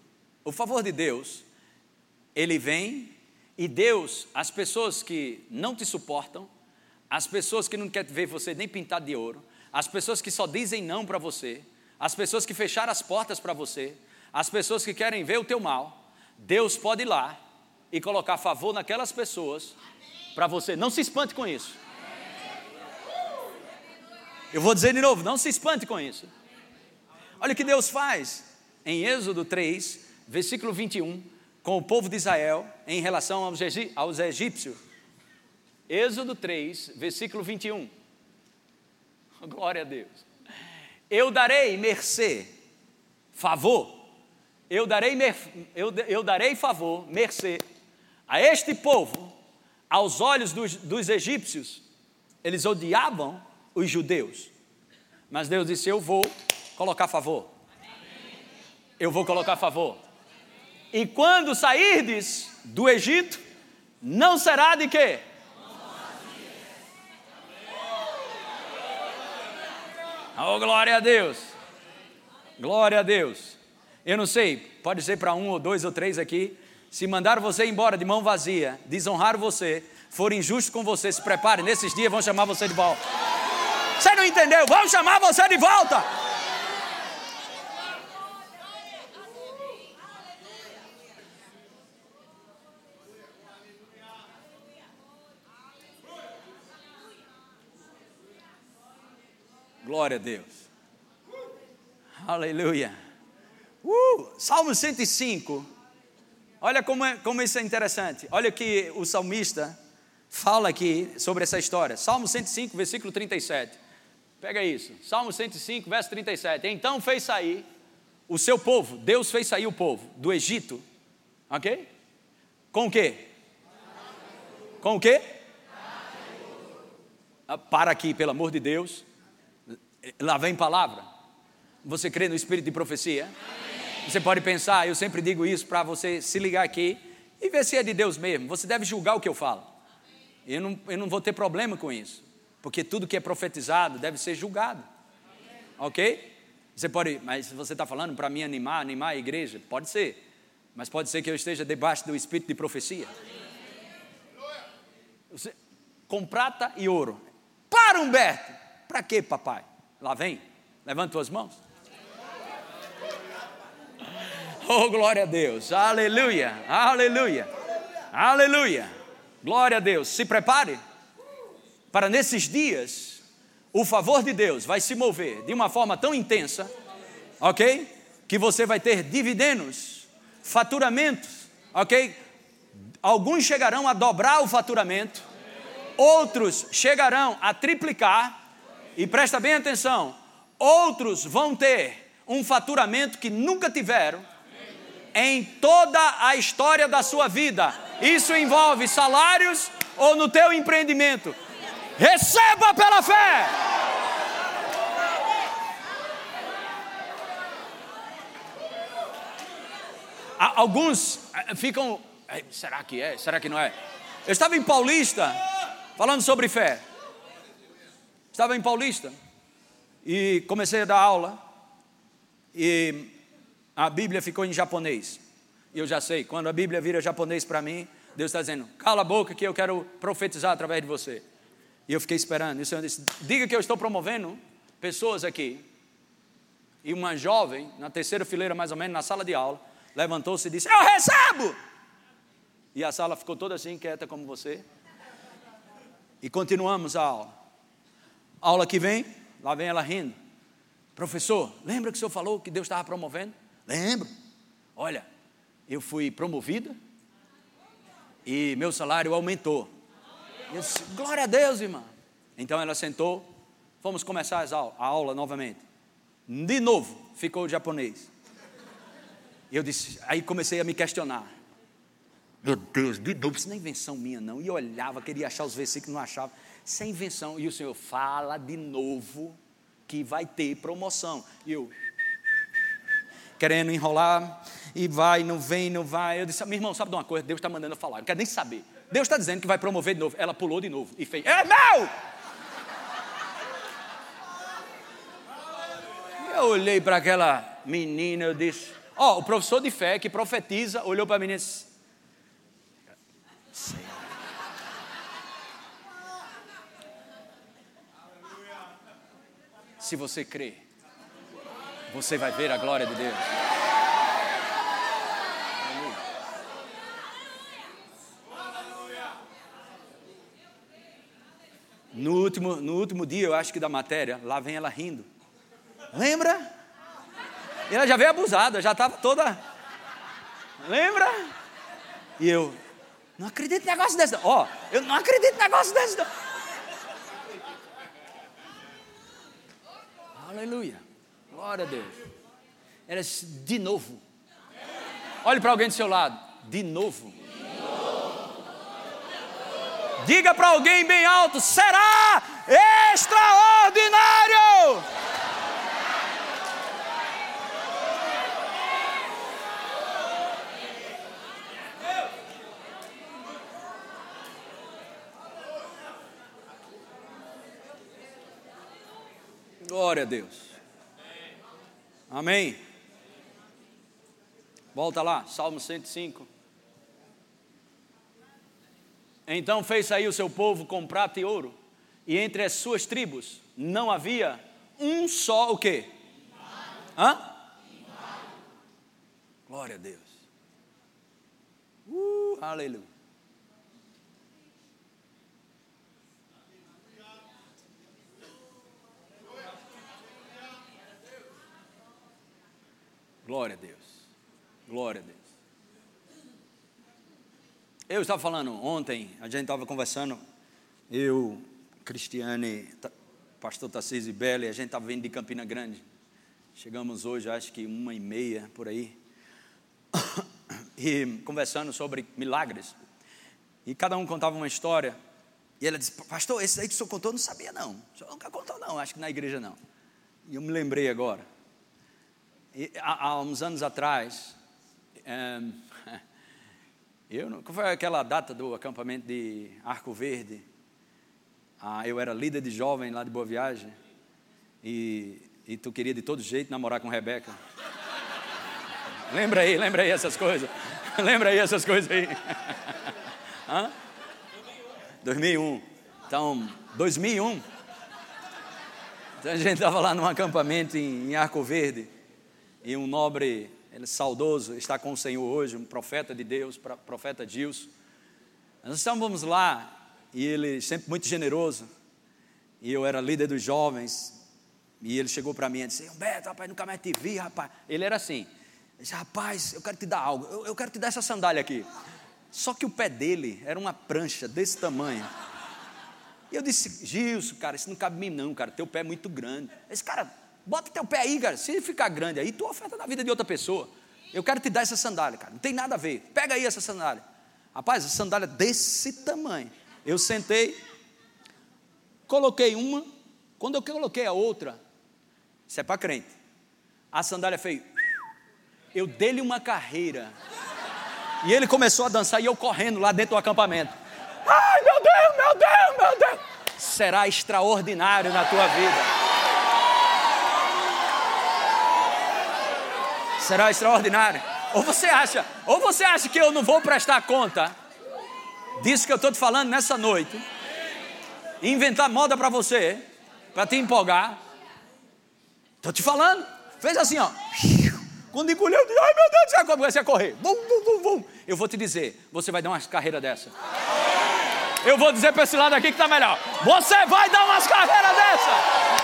o favor de Deus, ele vem e Deus, as pessoas que não te suportam, as pessoas que não querem ver você nem pintado de ouro, as pessoas que só dizem não para você, as pessoas que fecharam as portas para você, as pessoas que querem ver o teu mal, Deus pode ir lá e colocar favor naquelas pessoas para você. Não se espante com isso. Eu vou dizer de novo, não se espante com isso. Olha o que Deus faz em Êxodo 3, versículo 21, com o povo de Israel em relação aos, egípcios. Êxodo 3, versículo 21. Glória a Deus. Eu darei mercê, favor, eu darei, eu, eu darei favor, mercê, a este povo, aos olhos dos, dos egípcios, eles odiavam os judeus. Mas Deus disse: Eu vou colocar favor. Eu vou colocar favor. E quando sairdes do Egito, não será de quê? Oh, glória a Deus! Glória a Deus! Eu não sei, pode ser para um ou dois ou três aqui. Se mandar você embora de mão vazia, desonrar você, for injusto com você, se prepare, nesses dias vão chamar você de volta. Você não entendeu? Vão chamar você de volta. Glória a Deus. Aleluia. Uh, Salmo 105. Olha como, é, como isso é interessante. Olha que o salmista fala aqui sobre essa história. Salmo 105, versículo 37. Pega isso. Salmo 105, verso 37. Então fez sair o seu povo, Deus fez sair o povo do Egito. Ok? Com o quê? Com o quê? Ah, para aqui, pelo amor de Deus. Lá vem palavra. Você crê no espírito de profecia? Você pode pensar, eu sempre digo isso para você se ligar aqui e ver se é de Deus mesmo. Você deve julgar o que eu falo. Eu não, eu não vou ter problema com isso, porque tudo que é profetizado deve ser julgado. Ok? Você pode, mas você está falando para mim animar, animar a igreja? Pode ser, mas pode ser que eu esteja debaixo do espírito de profecia. Você, com prata e ouro. Para, Humberto! Para quê, papai? Lá vem, levanta tuas mãos. [LAUGHS] Oh, glória a Deus, aleluia, aleluia, aleluia, glória a Deus. Se prepare para nesses dias, o favor de Deus vai se mover de uma forma tão intensa, ok? Que você vai ter dividendos, faturamentos, ok? Alguns chegarão a dobrar o faturamento, outros chegarão a triplicar, e presta bem atenção, outros vão ter um faturamento que nunca tiveram em toda a história da sua vida. Isso envolve salários ou no teu empreendimento. Receba pela fé. Alguns eh, ficam, será que é? Será que não é? Eu estava em Paulista falando sobre fé. Estava em Paulista e comecei a dar aula e a Bíblia ficou em japonês. E eu já sei, quando a Bíblia vira japonês para mim, Deus está dizendo: cala a boca que eu quero profetizar através de você. E eu fiquei esperando. E o Senhor disse: diga que eu estou promovendo pessoas aqui. E uma jovem, na terceira fileira mais ou menos, na sala de aula, levantou-se e disse: Eu recebo! E a sala ficou toda assim, quieta como você. E continuamos a aula aula que vem, lá vem ela rindo. Professor, lembra que o senhor falou que Deus estava promovendo? Lembro. Olha, eu fui promovida e meu salário aumentou. Eu disse, glória a Deus, irmã. Então ela sentou, fomos começar a aula novamente. De novo, ficou o japonês. Eu disse, aí comecei a me questionar. Meu Deus, de novo, isso não é invenção minha, não. E olhava, queria achar os versículos, não achava. É invenção. E o Senhor fala de novo que vai ter promoção. E eu, querendo enrolar, e vai, não vem, não vai. Eu disse, meu irmão, sabe de uma coisa? Deus está mandando eu falar, não quero nem saber. Deus está dizendo que vai promover de novo. Ela pulou de novo e fez, é meu! Eu olhei para aquela menina, eu disse, ó, oh, o professor de fé que profetiza, olhou para a menina e disse, Se você crê, você vai ver a glória de Deus. No último, no último dia, eu acho que da matéria, lá vem ela rindo. Lembra? Ela já veio abusada, já estava toda. Lembra? E eu, não acredito em negócio desse. Ó, oh, eu não acredito em negócio desse. Não. Aleluia. Glória a Deus. Era de novo. Olhe para alguém do seu lado. De novo. Diga para alguém bem alto: será extraordinário. Glória a Deus. Amém. Volta lá, Salmo 105. Então fez sair o seu povo com prata e ouro, e entre as suas tribos não havia um só o quê? Hã? Glória a Deus. Uh, aleluia. Glória a Deus. Glória a Deus. Eu estava falando ontem, a gente estava conversando, eu, Cristiane, pastor Tarcísio e Bela, a gente estava vindo de Campina Grande. Chegamos hoje, acho que uma e meia, por aí. [COUGHS] E conversando sobre milagres. E cada um contava uma história. E ela disse, pastor, esse aí que o senhor contou, eu não sabia não. O senhor nunca contou não, acho que na igreja não. E eu me lembrei agora há, uns anos atrás, um, [LAUGHS] eu, qual foi aquela data do acampamento de Arco Verde? Ah, eu era líder de jovem lá de Boa Viagem e, e tu queria de todo jeito namorar com Rebeca. [LAUGHS] lembra aí, lembra aí essas coisas. [LAUGHS] lembra aí essas coisas aí. Hã? 2001. Então, 2001. Então a gente estava lá num acampamento em, em Arco Verde e um nobre, ele saudoso, está com o Senhor hoje, um profeta de Deus, profeta Gilson. Nós estávamos lá e ele sempre muito generoso, e eu era líder dos jovens, e ele chegou para mim e disse: Humberto, rapaz, nunca mais te vi, rapaz. Ele era assim: disse, Rapaz, eu quero te dar algo, eu, eu quero te dar essa sandália aqui. Só que o pé dele era uma prancha desse tamanho. E eu disse: Gilson, cara, isso não cabe em mim, não, cara, teu pé é muito grande. Esse cara, Bota teu pé aí, cara. Se ficar grande aí, tu oferta na vida de outra pessoa. Eu quero te dar essa sandália, cara. Não tem nada a ver. Pega aí essa sandália. Rapaz, a sandália desse tamanho. Eu sentei, coloquei uma. Quando eu coloquei a outra, isso é para crente. A sandália fez. Eu dei-lhe uma carreira. E ele começou a dançar e eu correndo lá dentro do acampamento. Ai, meu Deus, meu Deus, meu Deus. Será extraordinário na tua vida. Será extraordinário. Ou você acha, ou você acha que eu não vou prestar conta disso que eu estou te falando nessa noite, inventar moda para você, para te empolgar. Estou te falando. Fez assim, ó. Quando engoliu, eu disse, ai meu Deus do céu, quando comecei a correr. Bum, bum, bum, bum. Eu vou te dizer, você vai dar uma carreira dessa. Eu vou dizer para esse lado aqui que está melhor. Você vai dar umas carreiras dessa.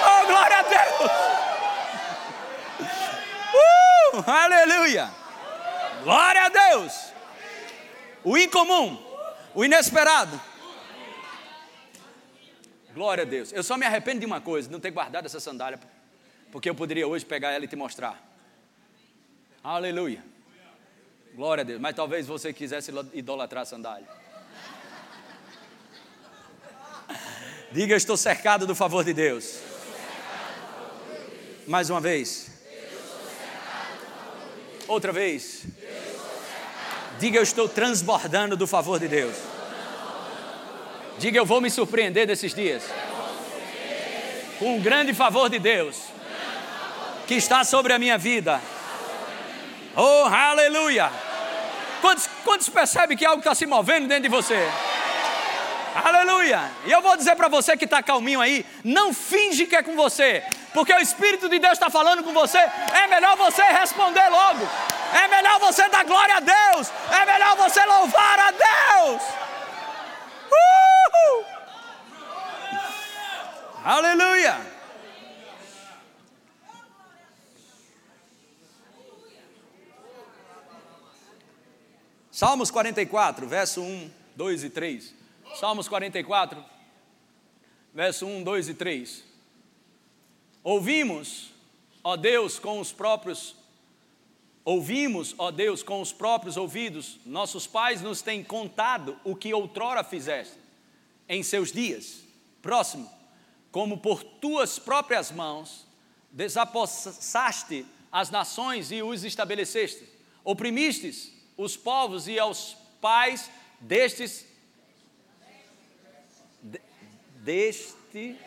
Oh, glória a Deus. Aleluia! Glória a Deus! O incomum, o inesperado. Glória a Deus. Eu só me arrependo de uma coisa, não ter guardado essa sandália, porque eu poderia hoje pegar ela e te mostrar. Aleluia. Glória a Deus. Mas talvez você quisesse idolatrar a sandália. Diga, eu estou cercado do favor de Deus. Mais uma vez. Outra vez. Diga, eu estou transbordando do favor de Deus. Diga, eu vou me surpreender desses dias. Com um grande favor de Deus que está sobre a minha vida. Oh, aleluia! Quantos, quantos percebem que algo está se movendo dentro de você? Aleluia! E eu vou dizer para você que está calminho aí, não finge que é com você, porque o Espírito de Deus está falando com você, é melhor você responder logo, é melhor você dar glória a Deus, é melhor você louvar a Deus. Uhul! Aleluia! Salmos 44, verso 1, 2 e 3. Salmos 44, verso 1, 2 e 3. Ouvimos, ó Deus, com os próprios Ouvimos, ó Deus, com os próprios ouvidos, nossos pais nos têm contado o que outrora fizeste em seus dias. Próximo, como por tuas próprias mãos desapossaste as nações e os estabeleceste, oprimistes os povos e aos pais destes deste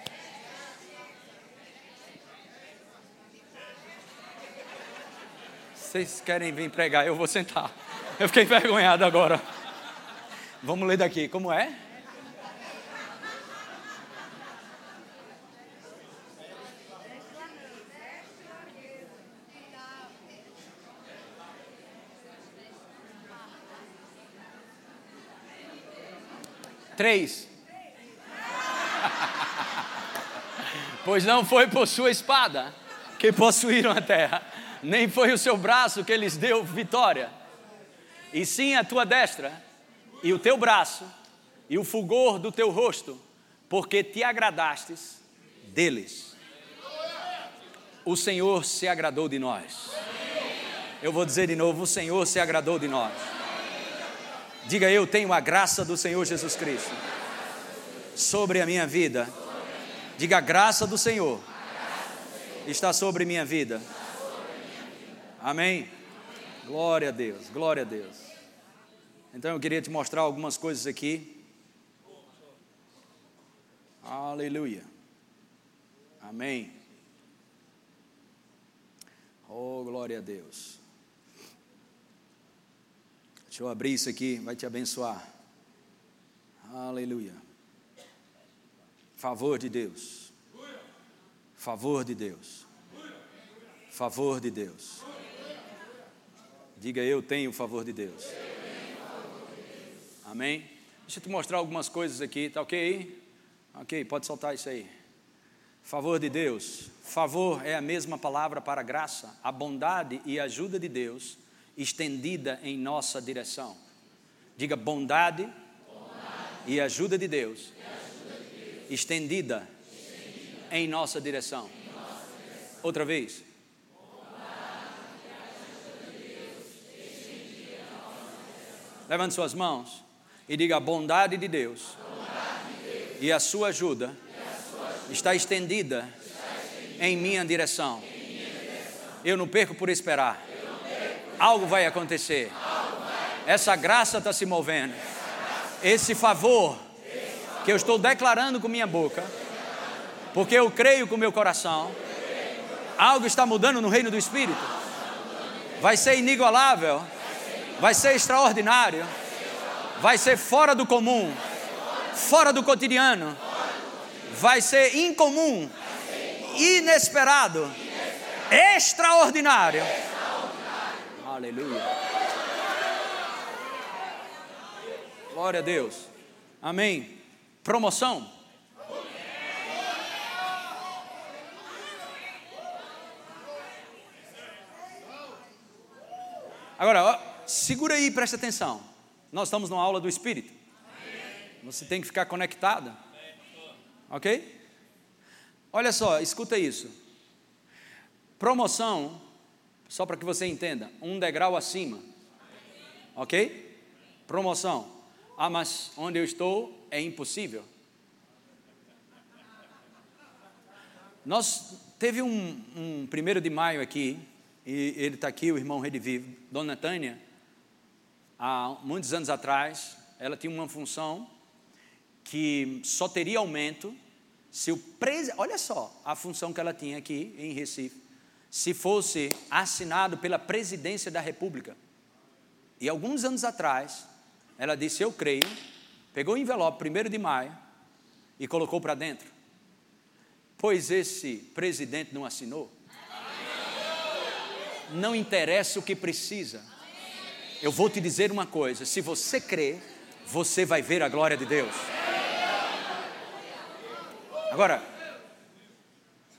Vocês querem vir pregar? Eu vou sentar. Eu fiquei envergonhado agora. Vamos ler daqui. Como é? Três. [LAUGHS] pois não foi por sua espada que possuíram a terra, nem foi o seu braço que lhes deu vitória, e sim a tua destra, e o teu braço, e o fulgor do teu rosto, porque te agradastes deles. O Senhor se agradou de nós. Eu vou dizer de novo: o Senhor se agradou de nós. Diga eu tenho a graça do Senhor Jesus Cristo sobre a minha vida. Diga a graça do Senhor está sobre minha vida. Amém? Glória a Deus, glória a Deus. Então eu queria te mostrar algumas coisas aqui. Aleluia. Amém. Oh, glória a Deus. Deixa eu abrir isso aqui, vai te abençoar. Aleluia. Favor de Deus. Favor de Deus. Favor de Deus. Diga eu tenho o favor de Deus. Amém? Deixa eu te mostrar algumas coisas aqui, tá ok? Ok, pode soltar isso aí. Favor de Deus. Favor é a mesma palavra para graça, a bondade e ajuda de Deus estendida em nossa direção. Diga bondade, bondade. E, ajuda de Deus, ajuda de Deus. Estendida, estendida, em nossa. Em nossa direção. Outra vez. Levante suas mãos e diga: a bondade de Deus, bondade de Deus e, a sua ajuda, a sua ajuda está, estendida está estendida em minha direção. Em minha direção. Eu não perco por esperar. Algo vai acontecer. Algo vai Essa graça está se movendo. Esse favor que eu estou declarando com minha boca, porque eu creio com meu coração, algo está mudando no reino do Espírito. Vai ser inigualável vai ser extraordinário, vai ser fora do comum, fora do cotidiano, vai ser incomum, inesperado, extraordinário. Aleluia. Glória a Deus. Amém. Promoção. Agora, segura aí presta atenção. Nós estamos numa aula do Espírito. Você tem que ficar conectado. Ok? Olha só, escuta isso. Promoção, só para que você entenda, um degrau acima. ok? Promoção. Ah, mas onde eu estou é impossível. Nós teve um, um primeiro de maio aqui, e ele está aqui, o irmão Redivivo, Dona Tânia, há muitos anos atrás, ela tinha uma função que só teria aumento se o presidente, olha só a função que ela tinha aqui em Recife, se fosse assinado pela presidência da República. E alguns anos atrás, ela disse: Eu creio, pegou o envelope, primeiro de maio, e colocou para dentro. Pois esse presidente não assinou. Não interessa o que precisa. Eu vou te dizer uma coisa: se você crê, você vai ver a glória de Deus. Agora,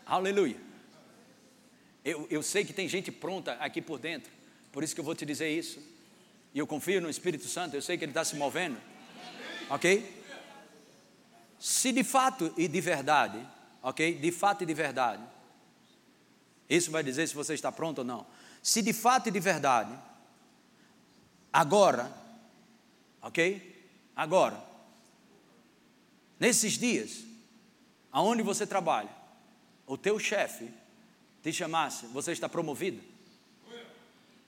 aleluia. Eu, eu sei que tem gente pronta aqui por dentro, por isso que eu vou te dizer isso. E eu confio no Espírito Santo, eu sei que ele está se movendo. Ok? Se de fato e de verdade, ok? De fato e de verdade, isso vai dizer se você está pronto ou não. Se de fato e de verdade, agora, ok? Agora, nesses dias, aonde você trabalha, o teu chefe te chamasse, você está promovido,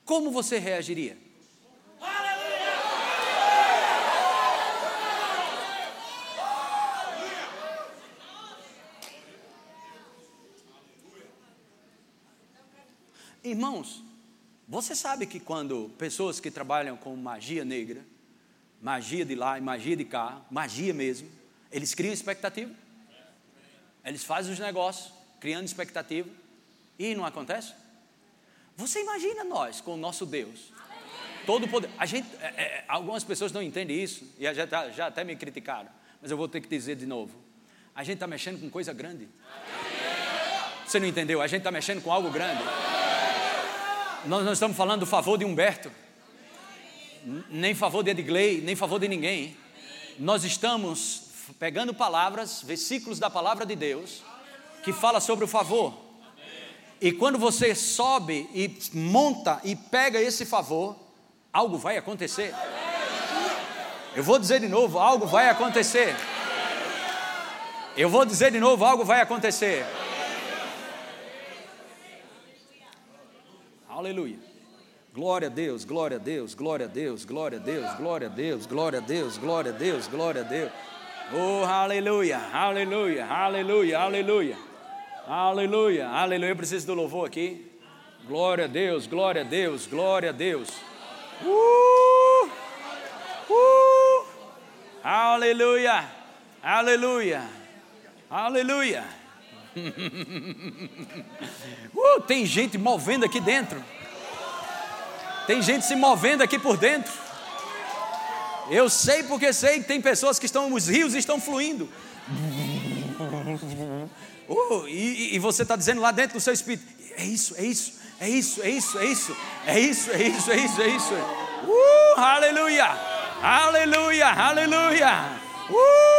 como você reagiria? Irmãos, você sabe que quando pessoas que trabalham com magia negra, magia de lá e magia de cá, magia mesmo, eles criam expectativa. Eles fazem os negócios, criando expectativa, e não acontece? Você imagina nós com o nosso Deus, todo poder. A gente, é, é, algumas pessoas não entendem isso, e já, tá, já até me criticaram, mas eu vou ter que dizer de novo. A gente está mexendo com coisa grande. Você não entendeu? A gente está mexendo com algo grande. Nós não estamos falando do favor de Humberto, nem favor de Edgley, nem favor de ninguém. Nós estamos pegando palavras, versículos da palavra de Deus, que fala sobre o favor. E quando você sobe e monta e pega esse favor, algo vai acontecer. Eu vou dizer de novo, algo vai acontecer. Eu vou dizer de novo, algo vai acontecer. Aleluia. Glória a Deus, glória a Deus, glória a Deus, glória a Deus, glória a Deus, glória a Deus, glória a Deus, glória a Deus. Oh, aleluia, aleluia, aleluia, aleluia. Aleluia, aleluia. Eu preciso do louvor aqui. Glória a Deus, glória a Deus, glória a Deus. Uh! Uh! Aleluia, aleluia, aleluia. [LAUGHS] uh, tem gente movendo aqui dentro. Tem gente se movendo aqui por dentro. Eu sei porque sei que tem pessoas que estão, os rios estão fluindo. [LAUGHS] Uh, e, e, você está dizendo lá dentro do seu espírito: é isso, é isso, é isso, é isso, é isso, é isso, é isso, é isso, é isso. Uh, aleluia, aleluia, aleluia. Uh,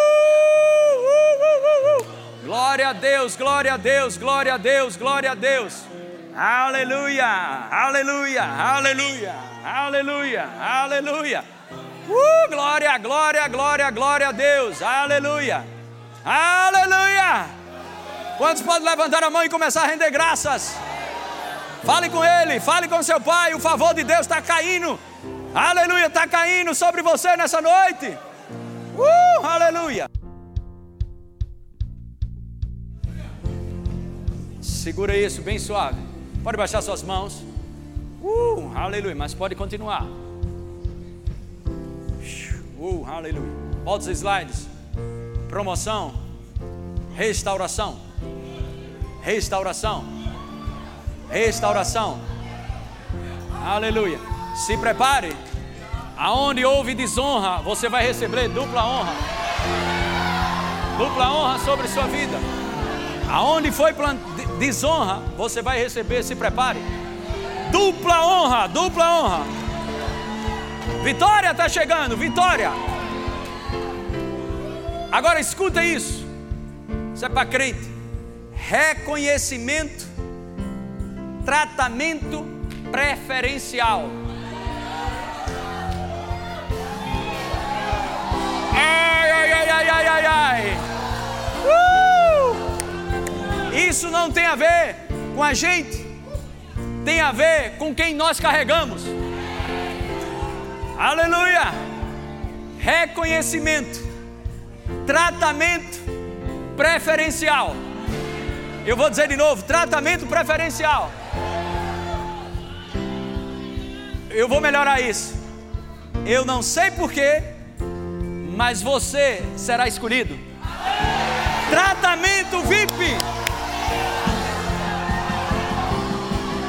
Glória a Deus, glória a Deus, glória a Deus, glória a Deus. Aleluia, aleluia, aleluia, aleluia, aleluia. Uh, glória, glória, glória, glória a Deus. Aleluia. Aleluia. Quantos podem levantar a mão e começar a render graças? Fale com ele, fale com seu pai. O favor de Deus está caindo. Aleluia, está caindo sobre você nessa noite. Uh, aleluia. Segura isso bem suave. Pode baixar suas mãos. Uh, aleluia. Mas pode continuar. Uh, aleluia. Volta os slides. Promoção. Restauração. Restauração. Restauração. Aleluia. Se prepare. Aonde houve desonra, você vai receber dupla honra. Dupla honra sobre sua vida. Aonde foi desonra, você vai receber, se prepare. Dupla honra, dupla honra. Vitória está chegando, vitória. Agora escuta isso. Isso é para crente. Reconhecimento, tratamento preferencial. Ai, ai, ai, ai, ai, ai, ai. Uh! Isso não tem a ver com a gente, tem a ver com quem nós carregamos. Aleluia! Reconhecimento, tratamento preferencial. Eu vou dizer de novo: tratamento preferencial. Eu vou melhorar isso. Eu não sei porquê, mas você será escolhido. Tratamento VIP.